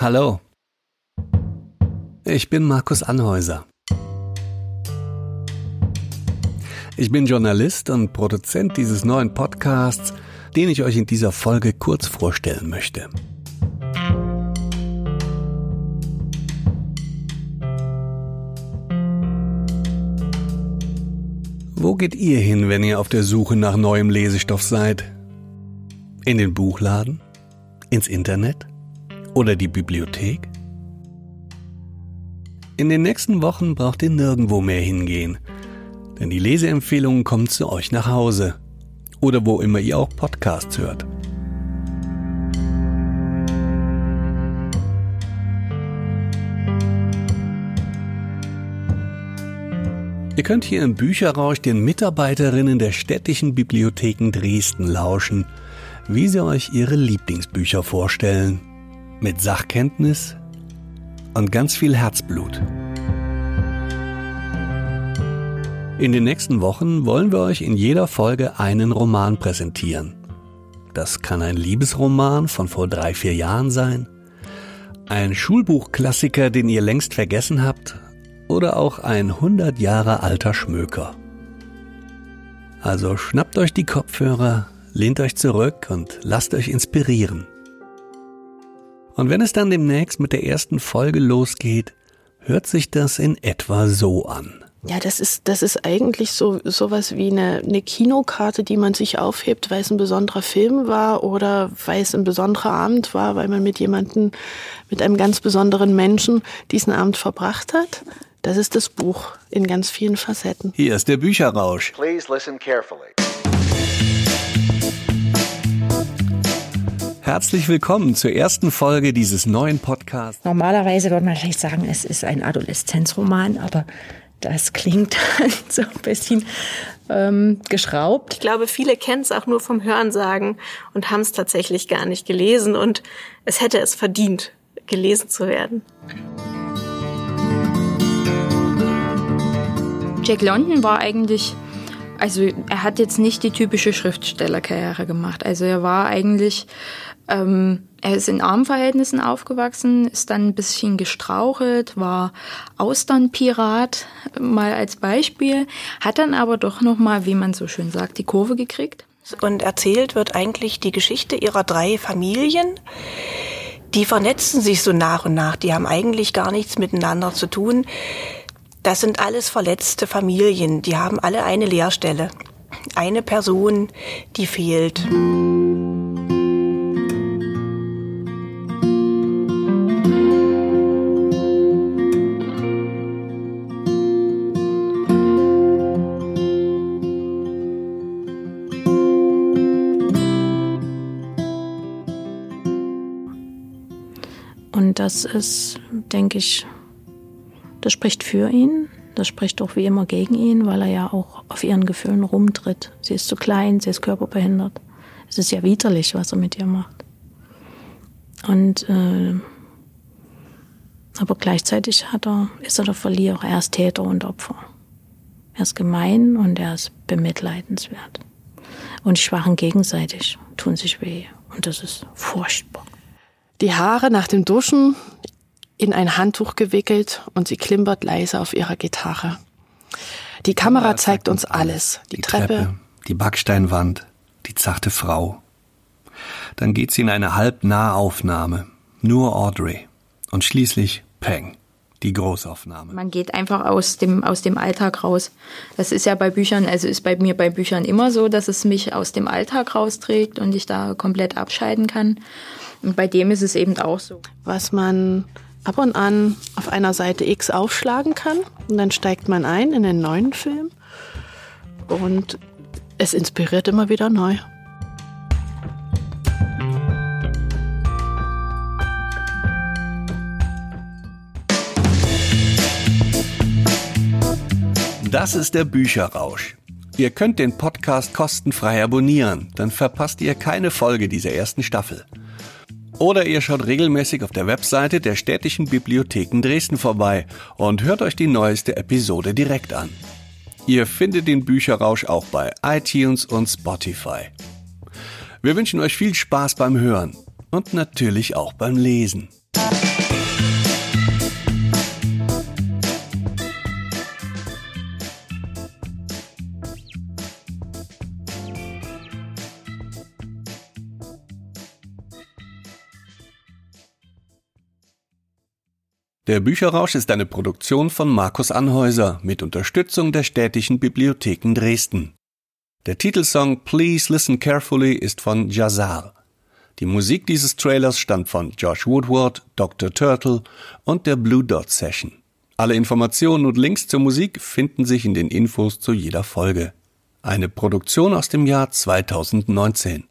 Hallo. Ich bin Markus Anhäuser. Ich bin Journalist und Produzent dieses neuen Podcasts, den ich euch in dieser Folge kurz vorstellen möchte. Wo geht ihr hin, wenn ihr auf der Suche nach neuem Lesestoff seid? In den Buchladen? Ins Internet? Oder die Bibliothek? In den nächsten Wochen braucht ihr nirgendwo mehr hingehen, denn die Leseempfehlungen kommen zu euch nach Hause oder wo immer ihr auch Podcasts hört. Ihr könnt hier im Bücherrausch den Mitarbeiterinnen der städtischen Bibliotheken Dresden lauschen, wie sie euch ihre Lieblingsbücher vorstellen. Mit Sachkenntnis und ganz viel Herzblut. In den nächsten Wochen wollen wir euch in jeder Folge einen Roman präsentieren. Das kann ein Liebesroman von vor drei, vier Jahren sein, ein Schulbuchklassiker, den ihr längst vergessen habt oder auch ein 100 Jahre alter Schmöker. Also schnappt euch die Kopfhörer, lehnt euch zurück und lasst euch inspirieren. Und wenn es dann demnächst mit der ersten Folge losgeht, hört sich das in etwa so an. Ja, das ist, das ist eigentlich so sowas wie eine, eine Kinokarte, die man sich aufhebt, weil es ein besonderer Film war oder weil es ein besonderer Abend war, weil man mit jemandem, mit einem ganz besonderen Menschen diesen Abend verbracht hat. Das ist das Buch in ganz vielen Facetten. Hier ist der Bücherrausch. Please listen carefully. Herzlich willkommen zur ersten Folge dieses neuen Podcasts. Normalerweise würde man vielleicht sagen, es ist ein Adoleszenzroman, aber das klingt dann so ein bisschen ähm, geschraubt. Ich glaube, viele kennen es auch nur vom Hörensagen und haben es tatsächlich gar nicht gelesen und es hätte es verdient, gelesen zu werden. Jack London war eigentlich, also er hat jetzt nicht die typische Schriftstellerkarriere gemacht. Also er war eigentlich, ähm, er ist in Armverhältnissen aufgewachsen, ist dann ein bisschen gestrauchelt, war Austernpirat, mal als Beispiel, hat dann aber doch nochmal, wie man so schön sagt, die Kurve gekriegt. Und erzählt wird eigentlich die Geschichte ihrer drei Familien. Die vernetzen sich so nach und nach. Die haben eigentlich gar nichts miteinander zu tun. Das sind alles verletzte Familien, die haben alle eine Leerstelle. Eine Person, die fehlt. Und das ist, denke ich, das spricht für ihn, das spricht auch wie immer gegen ihn, weil er ja auch auf ihren Gefühlen rumtritt. Sie ist zu klein, sie ist körperbehindert. Es ist ja widerlich, was er mit ihr macht. Und äh, aber gleichzeitig hat er, ist er der Verlierer. Er ist Täter und Opfer. Er ist gemein und er ist bemitleidenswert. Und die Schwachen gegenseitig tun sich weh. Und das ist furchtbar. Die Haare nach dem Duschen in ein Handtuch gewickelt und sie klimpert leise auf ihrer Gitarre. Die Kamera zeigt uns alles. Die, Die Treppe, Treppe, die Backsteinwand, die zarte Frau. Dann geht sie in eine Halbnahaufnahme. Nur Audrey. Und schließlich Peng. Die Großaufnahme. Man geht einfach aus dem, aus dem Alltag raus. Das ist ja bei Büchern, also ist bei mir bei Büchern immer so, dass es mich aus dem Alltag rausträgt und ich da komplett abscheiden kann. Und bei dem ist es eben auch so. was man ab und an auf einer Seite X aufschlagen kann. Und dann steigt man ein in den neuen Film. Und es inspiriert immer wieder neu. Das ist der Bücherrausch. Ihr könnt den Podcast kostenfrei abonnieren, dann verpasst ihr keine Folge dieser ersten Staffel. Oder ihr schaut regelmäßig auf der Webseite der städtischen Bibliotheken Dresden vorbei und hört euch die neueste Episode direkt an. Ihr findet den Bücherrausch auch bei iTunes und Spotify. Wir wünschen euch viel Spaß beim Hören und natürlich auch beim Lesen. Der Bücherrausch ist eine Produktion von Markus Anhäuser mit Unterstützung der Städtischen Bibliotheken Dresden. Der Titelsong Please Listen Carefully ist von Jazar. Die Musik dieses Trailers stammt von Josh Woodward, Dr. Turtle und der Blue Dot Session. Alle Informationen und Links zur Musik finden sich in den Infos zu jeder Folge. Eine Produktion aus dem Jahr 2019.